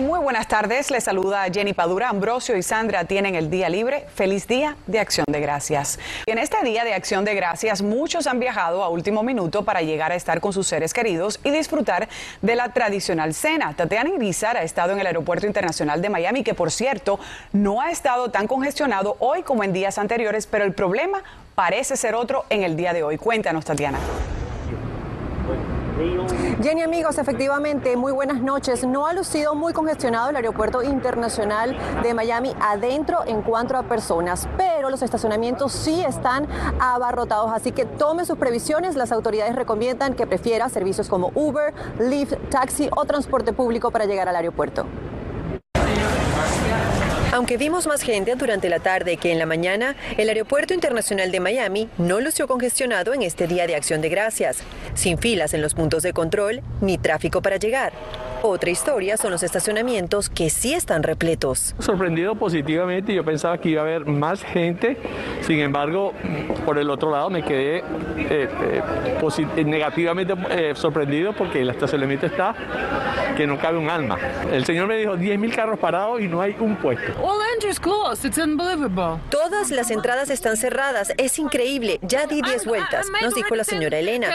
Muy buenas tardes. Les saluda Jenny Padura. Ambrosio y Sandra tienen el día libre. Feliz día de Acción de Gracias. En este día de Acción de Gracias, muchos han viajado a último minuto para llegar a estar con sus seres queridos y disfrutar de la tradicional cena. Tatiana Irizar ha estado en el Aeropuerto Internacional de Miami, que por cierto no ha estado tan congestionado hoy como en días anteriores, pero el problema parece ser otro en el día de hoy. Cuéntanos, Tatiana. Jenny, amigos, efectivamente, muy buenas noches. No ha lucido muy congestionado el aeropuerto internacional de Miami adentro en cuanto a personas, pero los estacionamientos sí están abarrotados, así que tome sus previsiones. Las autoridades recomiendan que prefiera servicios como Uber, Lyft, taxi o transporte público para llegar al aeropuerto. Aunque vimos más gente durante la tarde que en la mañana, el Aeropuerto Internacional de Miami no lució congestionado en este día de acción de gracias, sin filas en los puntos de control ni tráfico para llegar. Otra historia son los estacionamientos que sí están repletos. Sorprendido positivamente, yo pensaba que iba a haber más gente, sin embargo, por el otro lado me quedé eh, eh, negativamente eh, sorprendido porque el estacionamiento está que no cabe un alma. El señor me dijo 10 mil carros parados y no hay un puesto. Todas las entradas están cerradas. Es increíble. Ya di 10 vueltas, nos dijo la señora Elena.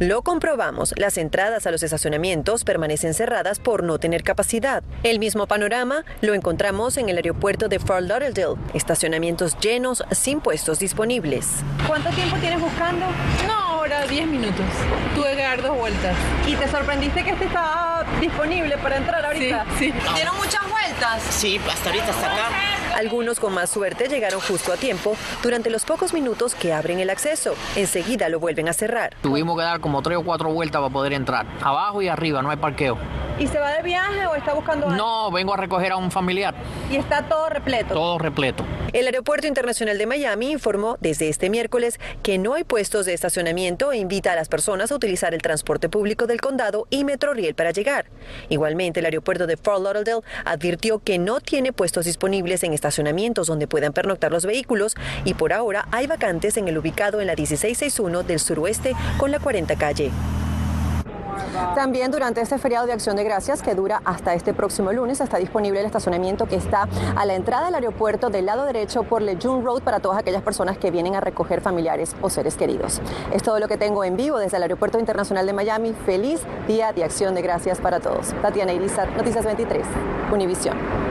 Lo comprobamos. Las entradas a los estacionamientos permanecen cerradas por no tener capacidad. El mismo panorama lo encontramos en el aeropuerto de Fort Lauderdale. Estacionamientos llenos sin puestos disponibles. ¿Cuánto tiempo tienes buscando? No, ahora 10 minutos. Tuve que dar dos vueltas. ¿Y te sorprendiste que este estaba disponible para entrar ahorita? Sí, sí. ¿Dieron muchas vueltas? Sí, hasta ahorita hasta acá. Algunos con más suerte llegaron justo a tiempo durante los pocos minutos que abren el acceso. Enseguida lo vuelven a cerrar. Tuvimos que dar como tres o cuatro vueltas para poder entrar. Abajo y arriba, no hay parqueo. ¿Y se va de viaje o está buscando algo? No, vengo a recoger a un familiar. ¿Y está todo repleto? Todo repleto. El Aeropuerto Internacional de Miami informó desde este miércoles que no hay puestos de estacionamiento e invita a las personas a utilizar el transporte público del condado y Metroriel para llegar. Igualmente, el aeropuerto de Fort Lauderdale advirtió que no tiene puestos disponibles en estacionamientos donde puedan pernoctar los vehículos y por ahora hay vacantes en el ubicado en la 1661 del suroeste con la 40 calle. También durante este feriado de Acción de Gracias, que dura hasta este próximo lunes, está disponible el estacionamiento que está a la entrada del aeropuerto del lado derecho por Lejeune Road para todas aquellas personas que vienen a recoger familiares o seres queridos. Es todo lo que tengo en vivo desde el Aeropuerto Internacional de Miami. Feliz día de Acción de Gracias para todos. Tatiana Irizar, Noticias 23, Univisión.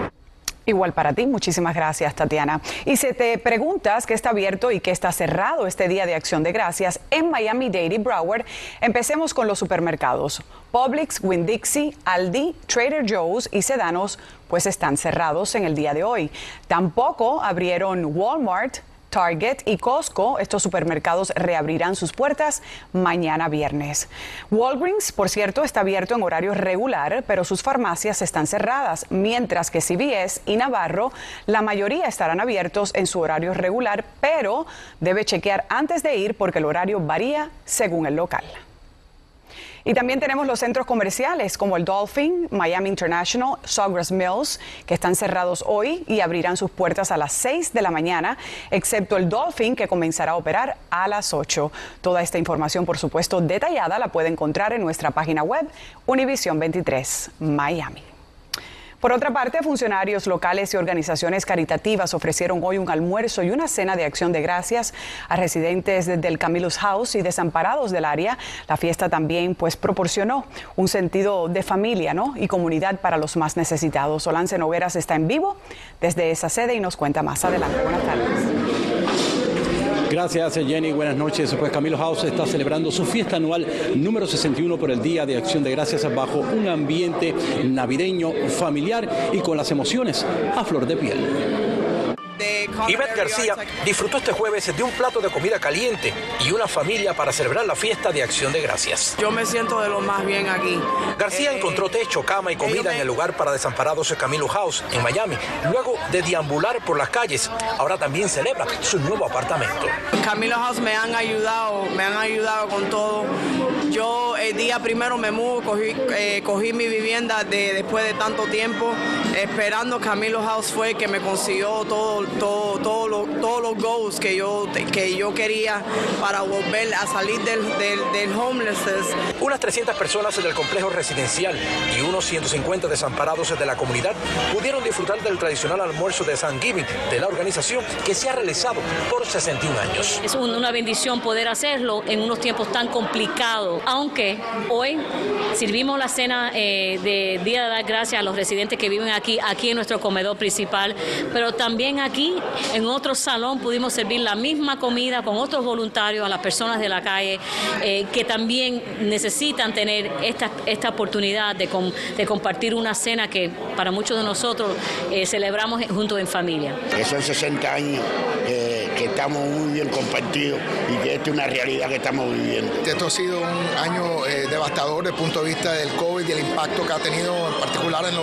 Igual para ti, muchísimas gracias Tatiana. Y si te preguntas qué está abierto y qué está cerrado este día de acción de gracias en Miami Dade y Broward, empecemos con los supermercados. Publix, Winn-Dixie, Aldi, Trader Joe's y Sedanos pues están cerrados en el día de hoy. Tampoco abrieron Walmart, Target y Costco, estos supermercados reabrirán sus puertas mañana viernes. Walgreens, por cierto, está abierto en horario regular, pero sus farmacias están cerradas, mientras que CVS y Navarro, la mayoría estarán abiertos en su horario regular, pero debe chequear antes de ir porque el horario varía según el local. Y también tenemos los centros comerciales como el Dolphin, Miami International, Sawgrass Mills, que están cerrados hoy y abrirán sus puertas a las 6 de la mañana, excepto el Dolphin, que comenzará a operar a las 8. Toda esta información, por supuesto, detallada la puede encontrar en nuestra página web Univision 23 Miami. Por otra parte, funcionarios locales y organizaciones caritativas ofrecieron hoy un almuerzo y una cena de acción de gracias a residentes del Camillus House y desamparados del área. La fiesta también pues proporcionó un sentido de familia ¿no? y comunidad para los más necesitados. Solance Nogueras está en vivo desde esa sede y nos cuenta más adelante. Buenas tardes. Gracias Jenny, buenas noches. Pues Camilo House está celebrando su fiesta anual número 61 por el Día de Acción de Gracias bajo un ambiente navideño, familiar y con las emociones a flor de piel. Ivette García disfrutó este jueves de un plato de comida caliente y una familia para celebrar la fiesta de Acción de Gracias. Yo me siento de lo más bien aquí. García encontró techo, cama y comida en el lugar para desamparados Camilo House en Miami, luego de deambular por las calles. Ahora también celebra su nuevo apartamento. Camilo House me han ayudado, me han ayudado con todo. Yo el día primero me mudo, cogí, eh, cogí mi vivienda de, después de tanto tiempo, esperando Camilo House fue que me consiguió todo, todo, todo, todos los goals que yo, que yo quería para volver a salir del, del, del homelessness. Unas 300 personas del complejo residencial y unos 150 desamparados de la comunidad pudieron disfrutar del tradicional almuerzo de Thanksgiving de la organización que se ha realizado por 61 años. Es una bendición poder hacerlo en unos tiempos tan complicados, aunque hoy sirvimos la cena eh, de Día de dar gracias a los residentes que viven aquí, aquí en nuestro comedor principal, pero también aquí en otro salón pudimos servir la misma comida con otros voluntarios a las personas de la calle eh, que también necesitan tener esta, esta oportunidad de, de, compartir una cena que para muchos de nosotros eh, celebramos juntos en familia. son 60 años que estamos muy bien compartidos y que esta es una realidad que estamos viviendo. Esto ha sido un año devastador desde el punto de vista del COVID y el impacto que ha tenido en particular en,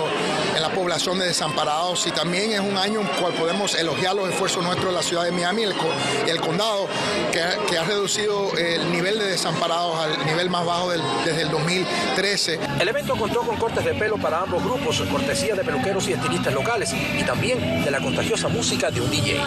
en la población de desamparados y también es un año en el cual podemos elogiar los esfuerzos nuestros de la ciudad de Miami el, el, condado que, ha reducido el nivel de desamparados al nivel más bajo desde el 2013. El evento contó con cortes de pelo para ambos grupos, cortesía de peluqueros y estilistas locales y también de la contagiosa música de un DJ.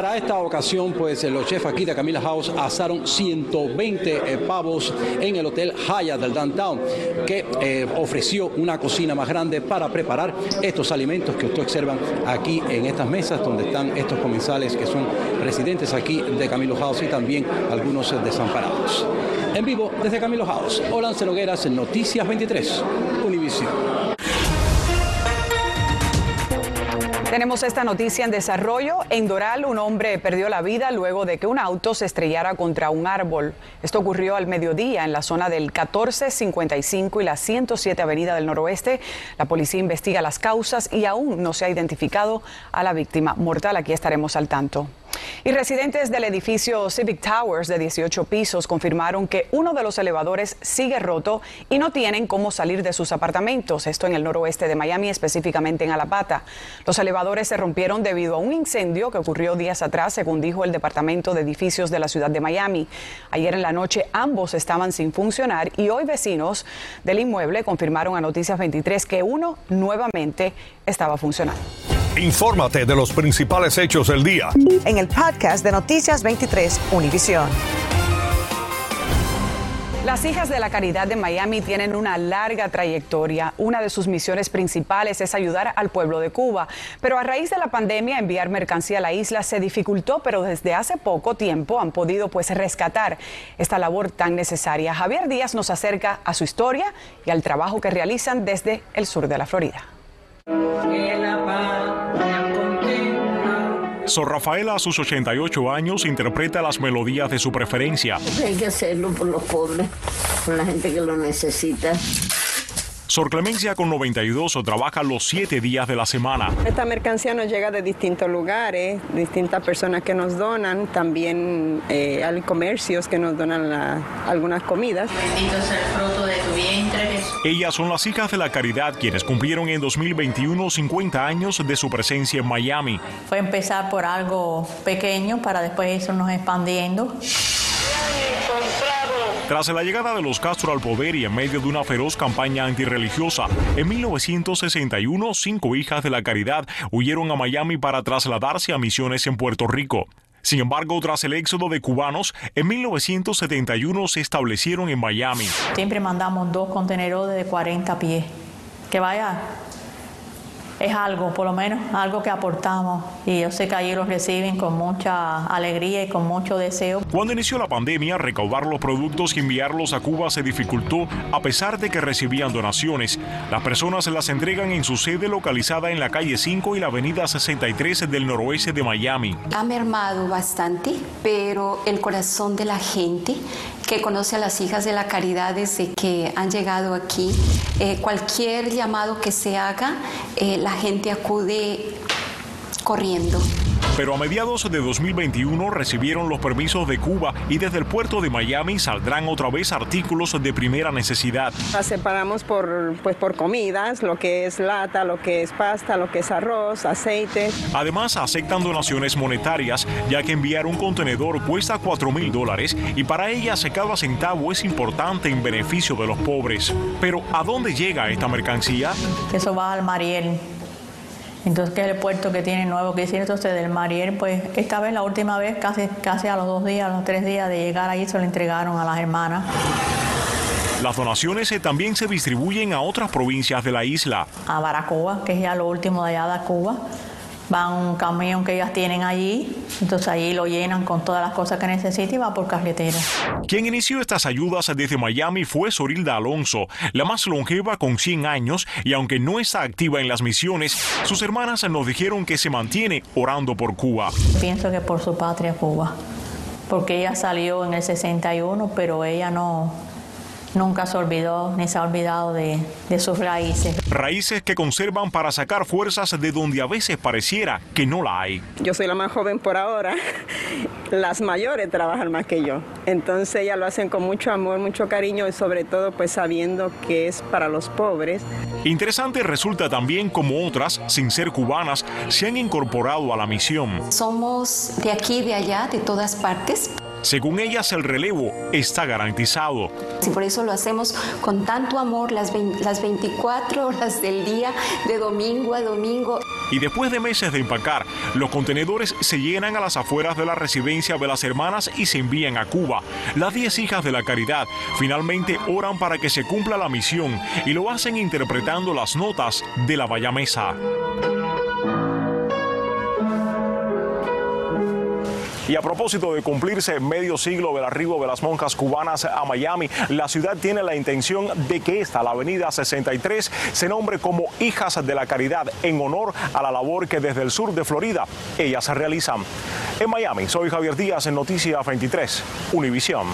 Para esta ocasión, pues los chefs aquí de Camila House asaron 120 eh, pavos en el Hotel Hyatt del Downtown, que eh, ofreció una cocina más grande para preparar estos alimentos que ustedes observan aquí en estas mesas, donde están estos comensales que son residentes aquí de Camilo House y también algunos desamparados. En vivo desde Camilo House, Olance Nogueras, Noticias 23, Univision. Tenemos esta noticia en desarrollo. En Doral, un hombre perdió la vida luego de que un auto se estrellara contra un árbol. Esto ocurrió al mediodía en la zona del 1455 y la 107 Avenida del Noroeste. La policía investiga las causas y aún no se ha identificado a la víctima mortal. Aquí estaremos al tanto. Y residentes del edificio Civic Towers de 18 pisos confirmaron que uno de los elevadores sigue roto y no tienen cómo salir de sus apartamentos. Esto en el noroeste de Miami, específicamente en Alapata. Los elevadores se rompieron debido a un incendio que ocurrió días atrás, según dijo el Departamento de Edificios de la ciudad de Miami. Ayer en la noche ambos estaban sin funcionar y hoy vecinos del inmueble confirmaron a Noticias 23 que uno nuevamente estaba funcionando. Infórmate de los principales hechos del día. En el podcast de Noticias 23, Univisión. Las hijas de la caridad de Miami tienen una larga trayectoria. Una de sus misiones principales es ayudar al pueblo de Cuba. Pero a raíz de la pandemia, enviar mercancía a la isla se dificultó, pero desde hace poco tiempo han podido pues rescatar esta labor tan necesaria. Javier Díaz nos acerca a su historia y al trabajo que realizan desde el sur de la Florida. Sor Rafaela, a sus 88 años, interpreta las melodías de su preferencia. Hay que hacerlo por los pobres, por la gente que lo necesita. Sor Clemencia con 92 trabaja los siete días de la semana. Esta mercancía nos llega de distintos lugares, distintas personas que nos donan, también eh, hay comercios que nos donan algunas comidas. Bendito sea el fruto de tu vientre. Ellas son las hijas de la caridad quienes cumplieron en 2021 50 años de su presencia en Miami. Fue empezar por algo pequeño para después irnos expandiendo. Tras la llegada de los Castro al poder y en medio de una feroz campaña antirreligiosa, en 1961 cinco hijas de la caridad huyeron a Miami para trasladarse a misiones en Puerto Rico. Sin embargo, tras el éxodo de cubanos, en 1971 se establecieron en Miami. Siempre mandamos dos contenedores de 40 pies. Que vaya es algo, por lo menos, algo que aportamos. Y yo sé que allí los reciben con mucha alegría y con mucho deseo. Cuando inició la pandemia, recaudar los productos y enviarlos a Cuba se dificultó a pesar de que recibían donaciones. Las personas las entregan en su sede localizada en la calle 5 y la avenida 63 del noroeste de Miami. Ha mermado bastante, pero el corazón de la gente que conoce a las hijas de la caridad desde que han llegado aquí. Eh, cualquier llamado que se haga, eh, la gente acude corriendo pero a mediados de 2021 recibieron los permisos de Cuba y desde el puerto de Miami saldrán otra vez artículos de primera necesidad. Las separamos por, pues, por comidas, lo que es lata, lo que es pasta, lo que es arroz, aceite. Además, aceptan donaciones monetarias, ya que enviar un contenedor cuesta 4 mil dólares y para ellas cada centavo es importante en beneficio de los pobres. Pero, ¿a dónde llega esta mercancía? Eso va al Mariel Entonces, que es el puerto que tiene nuevo que decir, entonces del Mariel, pues esta vez, la última vez, casi, casi a los dos días, a los tres días de llegar ahí, se lo entregaron a las hermanas. Las donaciones también se distribuyen a otras provincias de la isla. A Baracoa, que es ya lo último de allá de Cuba. Van un camión que ellas tienen allí, entonces allí lo llenan con todas las cosas que necesita y va por carretera. Quien inició estas ayudas desde Miami fue Sorilda Alonso, la más longeva con 100 años y aunque no está activa en las misiones, sus hermanas nos dijeron que se mantiene orando por Cuba. Pienso que por su patria Cuba, porque ella salió en el 61, pero ella no, nunca se olvidó ni se ha olvidado de, de, sus raíces. Raíces que conservan para sacar fuerzas de donde a veces pareciera que no la hay. Yo soy la más joven por ahora, las mayores trabajan más que yo, entonces ellas lo hacen con mucho amor, mucho cariño y sobre todo pues sabiendo que es para los pobres. Interesante resulta también como otras, sin ser cubanas, se han incorporado a la misión. Somos de aquí, de allá, de todas partes. Según ellas, el relevo está garantizado. Y por eso lo hacemos con tanto amor las, 20, las 24 horas del día, de domingo a domingo. Y después de meses de empacar, los contenedores se llenan a las afueras de la residencia de las hermanas y se envían a Cuba. Las 10 hijas de la caridad finalmente oran para que se cumpla la misión y lo hacen interpretando las notas de la Bayamesa. Y a propósito de cumplirse medio siglo del arribo de las monjas cubanas a Miami, la ciudad tiene la intención de que esta, la avenida 63, se nombre como Hijas de la Caridad en honor a la labor que desde el sur de Florida ellas realizan. En Miami, soy Javier Díaz en Noticias 23, Univisión.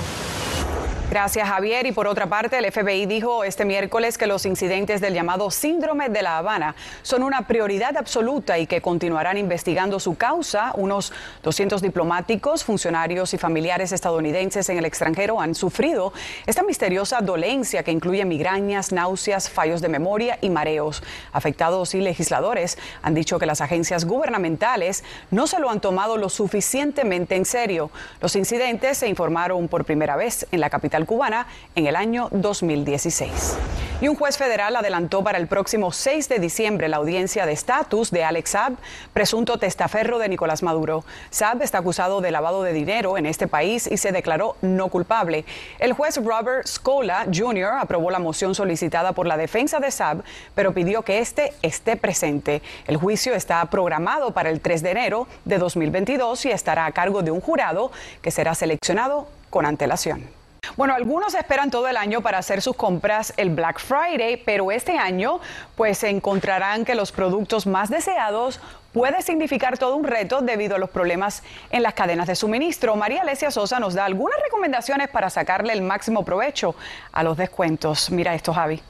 Gracias, Javier. Y por otra parte, el FBI dijo este miércoles que los incidentes del llamado síndrome de La Habana son una prioridad absoluta y que continuarán investigando su causa. Unos 200 diplomáticos, funcionarios y familiares estadounidenses en el extranjero han sufrido esta misteriosa dolencia que incluye migrañas, náuseas, fallos de memoria y mareos. Afectados y legisladores han dicho que las agencias gubernamentales no se lo han tomado lo suficientemente en serio. Los incidentes se informaron por primera vez en la capital cubana en el año 2016. Y un juez federal adelantó para el próximo 6 de diciembre la audiencia de estatus de Alex Saab, presunto testaferro de Nicolás Maduro. Saab está acusado de lavado de dinero en este país y se declaró no culpable. El juez Robert Scola Jr. aprobó la moción solicitada por la defensa de Saab, pero pidió que este esté presente. El juicio está programado para el 3 de enero de 2022 y estará a cargo de un jurado que será seleccionado con antelación. Bueno, algunos esperan todo el año para hacer sus compras el Black Friday, pero este año pues se encontrarán que los productos más deseados puede significar todo un reto debido a los problemas en las cadenas de suministro. María Alesia Sosa nos da algunas recomendaciones para sacarle el máximo provecho a los descuentos. Mira esto, Javi.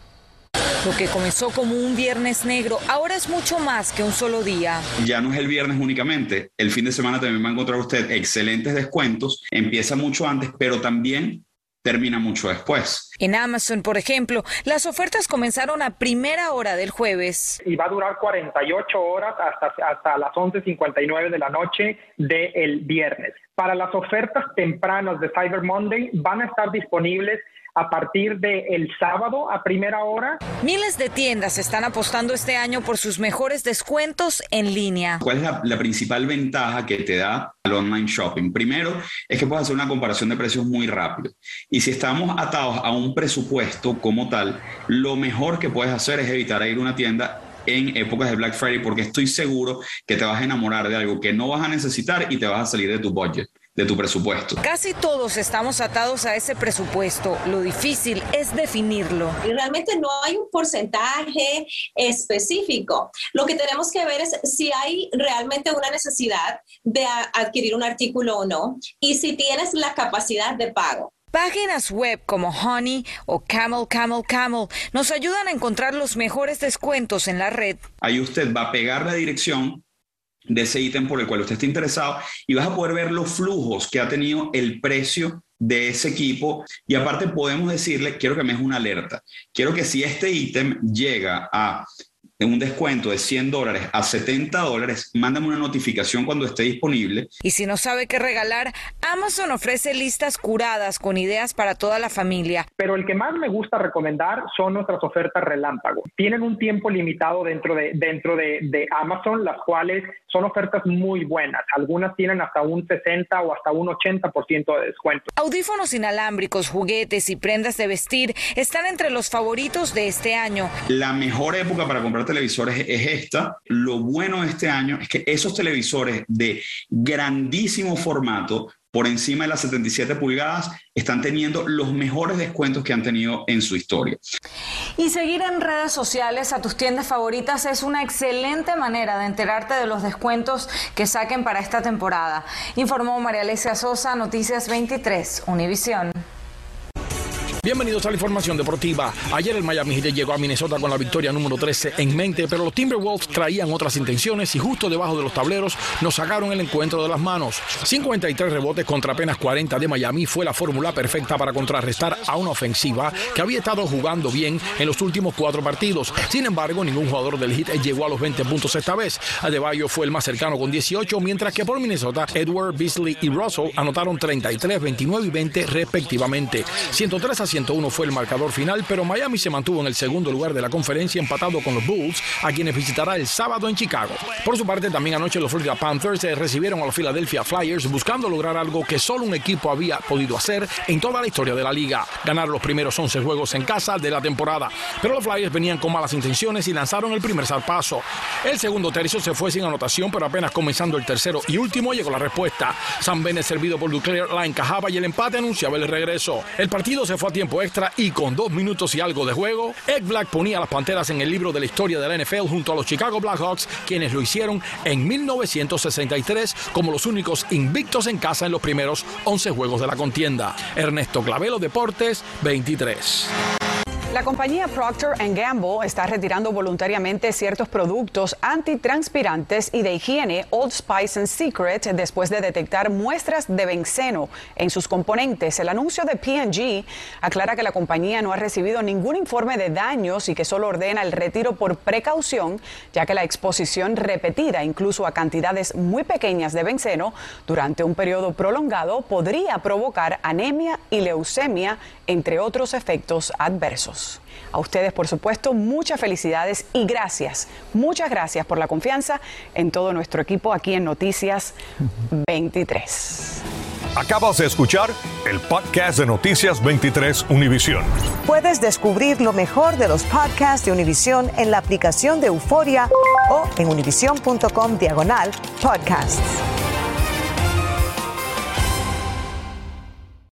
Lo que comenzó como un viernes negro ahora es mucho más que un solo día. Ya no es el viernes únicamente, el fin de semana también va a encontrar usted excelentes descuentos, empieza mucho antes, pero también termina mucho después. En Amazon, por ejemplo, las ofertas comenzaron a primera hora del jueves. Y va a durar 48 horas hasta, hasta las 11.59 de la noche del viernes. Para las ofertas tempranas de Cyber Monday van a estar disponibles a partir del el sábado a primera hora. Miles de tiendas están apostando este año por sus mejores descuentos en línea. ¿Cuál es la, la, principal ventaja que te da el online shopping? Primero, es que puedes hacer una comparación de precios muy rápido. Y si estamos atados a un presupuesto como tal, lo mejor que puedes hacer es evitar ir a una tienda en épocas de Black Friday porque estoy seguro que te vas a enamorar de algo que no vas a necesitar y te vas a salir de tu budget de tu presupuesto. Casi todos estamos atados a ese presupuesto. Lo difícil es definirlo. Y realmente no hay un porcentaje específico. Lo que tenemos que ver es si hay realmente una necesidad de adquirir un artículo o no y si tienes la capacidad de pago. Páginas web como Honey o Camel Camel Camel nos ayudan a encontrar los mejores descuentos en la red. Ahí usted va a pegar la dirección de ese ítem por el cual usted está interesado y vas a poder ver los flujos que ha tenido el precio de ese equipo. Y aparte podemos decirle, quiero que me des una alerta, quiero que si este ítem llega a un descuento de 100 dólares a 70 dólares, mándame una notificación cuando esté disponible. Y si no sabe qué regalar, Amazon ofrece listas curadas con ideas para toda la familia. Pero el que más me gusta recomendar son nuestras ofertas relámpago. Tienen un tiempo limitado dentro de, dentro de, de Amazon, las cuales son ofertas muy buenas. Algunas tienen hasta un 60 o hasta un 80% de descuento. Audífonos inalámbricos, juguetes y prendas de vestir están entre los favoritos de este año. La mejor época para comprar televisores es esta. Lo bueno de este año es que esos televisores de grandísimo formato por encima de las 77 pulgadas están teniendo los mejores descuentos que han tenido en su historia. Y seguir en redes sociales a tus tiendas favoritas es una excelente manera de enterarte de los descuentos que saquen para esta temporada, informó María Alesia Sosa, Noticias 23, Univisión. Bienvenidos a la información deportiva. Ayer el Miami Heat llegó a Minnesota con la victoria número 13 en mente, pero los Timberwolves traían otras intenciones y justo debajo de los tableros nos sacaron el encuentro de las manos. 53 rebotes contra apenas 40 de Miami fue la fórmula perfecta para contrarrestar a una ofensiva que había estado jugando bien en los últimos cuatro partidos. Sin embargo, ningún jugador del Heat llegó a los 20 puntos esta vez. Adebayo fue el más cercano con 18, mientras que por Minnesota, Edward, Beasley y Russell anotaron 33, 29 y 20 respectivamente. 103 a 101 fue el marcador final, pero Miami se mantuvo en el segundo lugar de la conferencia empatado con los Bulls, a quienes visitará el sábado en Chicago. Por su parte, también anoche los Florida Panthers recibieron a los Philadelphia Flyers buscando lograr algo que solo un equipo había podido hacer en toda la historia de la liga, ganar los primeros 11 juegos en casa de la temporada. Pero los Flyers venían con malas intenciones y lanzaron el primer zarpazo. El segundo tercio se fue sin anotación, pero apenas comenzando el tercero y último llegó la respuesta. San Bennett servido por Duclair la encajaba y el empate anunciaba el regreso. El partido se fue a tiempo extra y con dos minutos y algo de juego, Ed Black ponía las Panteras en el libro de la historia de la NFL junto a los Chicago Blackhawks, quienes lo hicieron en 1963 como los únicos invictos en casa en los primeros 11 juegos de la contienda. Ernesto Clavelo Deportes 23. La compañía Procter Gamble está retirando voluntariamente ciertos productos antitranspirantes y de higiene Old Spice and Secret después de detectar muestras de benceno en sus componentes. El anuncio de P&G aclara que la compañía no ha recibido ningún informe de daños y que solo ordena el retiro por precaución, ya que la exposición repetida incluso a cantidades muy pequeñas de benceno durante un periodo prolongado podría provocar anemia y leucemia, entre otros efectos adversos. A ustedes, por supuesto, muchas felicidades y gracias, muchas gracias por la confianza en todo nuestro equipo aquí en Noticias 23. Acabas de escuchar el podcast de Noticias 23 Univisión. Puedes descubrir lo mejor de los podcasts de Univisión en la aplicación de Euforia o en univision.com diagonal podcasts.